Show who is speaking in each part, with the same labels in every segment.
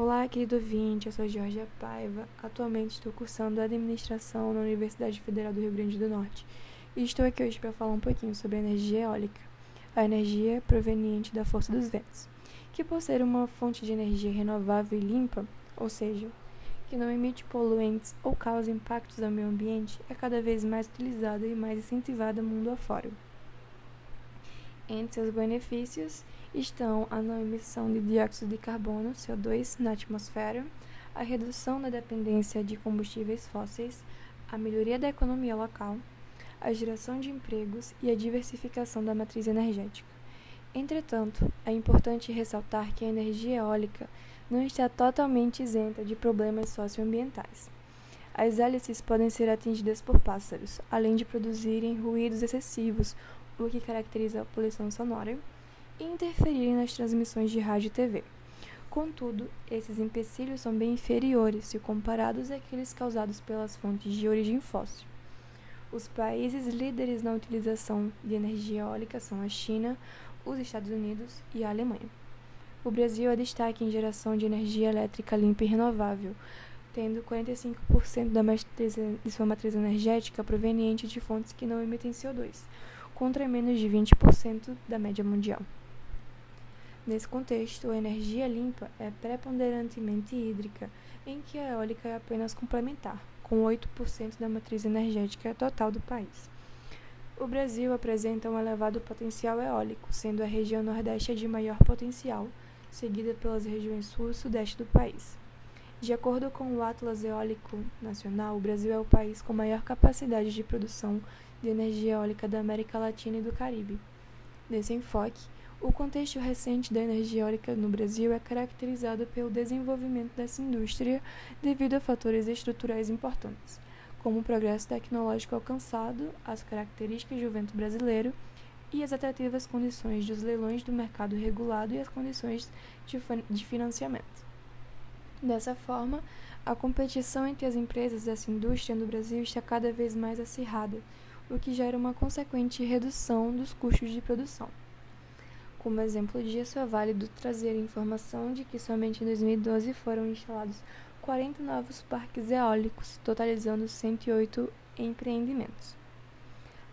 Speaker 1: Olá, querido ouvinte, eu sou Georgia Paiva. Atualmente estou cursando Administração na Universidade Federal do Rio Grande do Norte e estou aqui hoje para falar um pouquinho sobre a energia eólica, a energia proveniente da força dos ventos, que por ser uma fonte de energia renovável e limpa, ou seja, que não emite poluentes ou causa impactos ao meio ambiente, é cada vez mais utilizada e mais incentivada mundo afora. Entre seus benefícios estão a não emissão de dióxido de carbono, CO2, na atmosfera, a redução da dependência de combustíveis fósseis, a melhoria da economia local, a geração de empregos e a diversificação da matriz energética. Entretanto, é importante ressaltar que a energia eólica não está totalmente isenta de problemas socioambientais. As hélices podem ser atingidas por pássaros, além de produzirem ruídos excessivos, o que caracteriza a poluição sonora, e interferirem nas transmissões de rádio e TV. Contudo, esses empecilhos são bem inferiores se comparados àqueles causados pelas fontes de origem fóssil. Os países líderes na utilização de energia eólica são a China, os Estados Unidos e a Alemanha. O Brasil é destaque em geração de energia elétrica limpa e renovável, tendo 45% da matriz, de sua matriz energética proveniente de fontes que não emitem CO2, contra menos de 20% da média mundial. Nesse contexto, a energia limpa é preponderantemente hídrica, em que a eólica é apenas complementar, com 8% da matriz energética total do país. O Brasil apresenta um elevado potencial eólico, sendo a região Nordeste a de maior potencial, seguida pelas regiões Sul e Sudeste do país. De acordo com o Atlas Eólico Nacional, o Brasil é o país com maior capacidade de produção de energia eólica da América Latina e do Caribe. Nesse enfoque, o contexto recente da energia eólica no Brasil é caracterizado pelo desenvolvimento dessa indústria devido a fatores estruturais importantes, como o progresso tecnológico alcançado, as características do vento brasileiro e as atrativas condições dos leilões do mercado regulado e as condições de financiamento. Dessa forma, a competição entre as empresas dessa indústria no Brasil está cada vez mais acirrada, o que gera uma consequente redução dos custos de produção. Como exemplo disso, é válido trazer a informação de que somente em 2012 foram instalados 40 novos parques eólicos, totalizando 108 empreendimentos.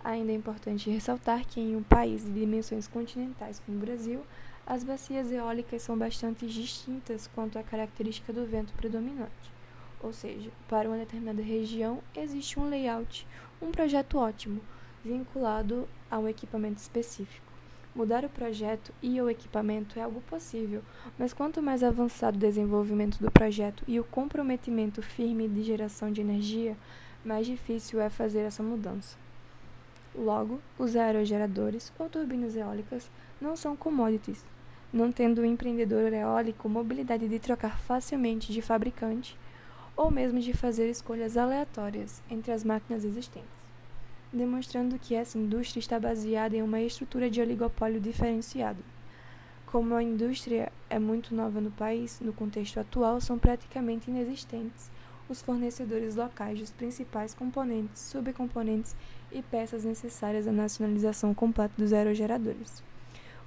Speaker 1: Ainda é importante ressaltar que em um país de dimensões continentais como o Brasil, as bacias eólicas são bastante distintas quanto à característica do vento predominante. Ou seja, para uma determinada região existe um layout, um projeto ótimo, vinculado a um equipamento específico. Mudar o projeto e o equipamento é algo possível, mas quanto mais avançado o desenvolvimento do projeto e o comprometimento firme de geração de energia, mais difícil é fazer essa mudança. Logo, os aerogeradores ou turbinas eólicas não são commodities, não tendo o empreendedor eólico mobilidade de trocar facilmente de fabricante ou mesmo de fazer escolhas aleatórias entre as máquinas existentes, demonstrando que essa indústria está baseada em uma estrutura de oligopólio diferenciado. Como a indústria é muito nova no país, no contexto atual são praticamente inexistentes os fornecedores locais dos principais componentes, subcomponentes e peças necessárias à nacionalização completa dos aerogeradores,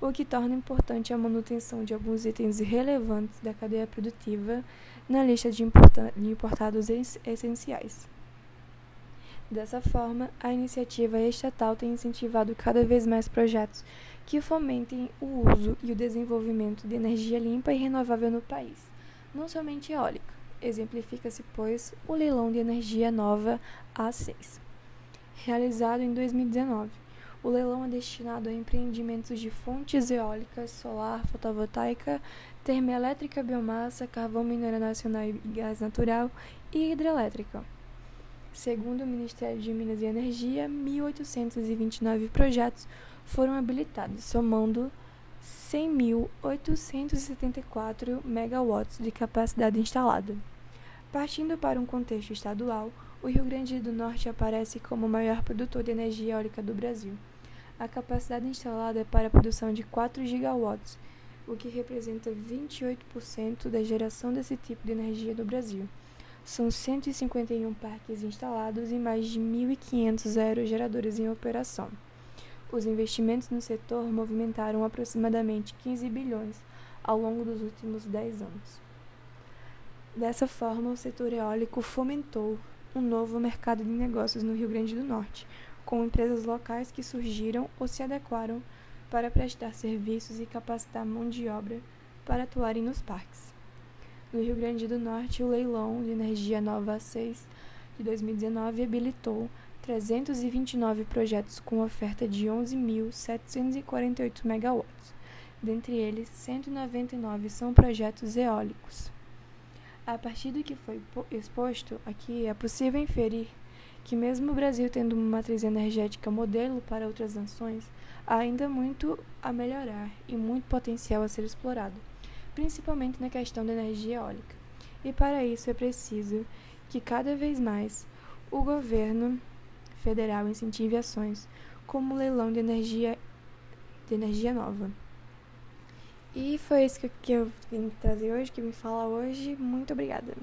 Speaker 1: o que torna importante a manutenção de alguns itens relevantes da cadeia produtiva na lista de, importados essenciais. Dessa forma, a iniciativa estatal tem incentivado cada vez mais projetos que fomentem o uso e o desenvolvimento de energia limpa e renovável no país, não somente eólica Exemplifica-se, pois, o leilão de energia nova A6, realizado em 2019. O leilão é destinado a empreendimentos de fontes eólicas, solar, fotovoltaica, termoelétrica, biomassa, carvão mineral nacional e gás natural e hidrelétrica. Segundo o Ministério de Minas e Energia, 1.829 projetos foram habilitados, somando 100.874 megawatts de capacidade instalada. Partindo para um contexto estadual, o Rio Grande do Norte aparece como o maior produtor de energia eólica do Brasil. A capacidade instalada é para a produção de 4 gigawatts, o que representa 28% da geração desse tipo de energia no Brasil. São 151 parques instalados e mais de 1.500 aerogeradores em operação. Os investimentos no setor movimentaram aproximadamente 15 bilhões ao longo dos últimos 10 anos. Dessa forma, o setor eólico fomentou um novo mercado de negócios no Rio Grande do Norte, com empresas locais que surgiram ou se adequaram para prestar serviços e capacitar mão de obra para atuarem nos parques. No Rio Grande do Norte, o leilão de energia nova 6 de 2019 habilitou 329 projetos com oferta de 11.748 megawatts. Dentre eles, 199 são projetos eólicos. A partir do que foi exposto aqui, é possível inferir que, mesmo o Brasil tendo uma matriz energética modelo para outras nações, há ainda muito a melhorar e muito potencial a ser explorado, principalmente na questão da energia eólica. E para isso é preciso que cada vez mais o governo federal incentive ações como o leilão de energia, de energia nova. E foi isso que eu vim trazer hoje, que vim falar hoje. Muito obrigada.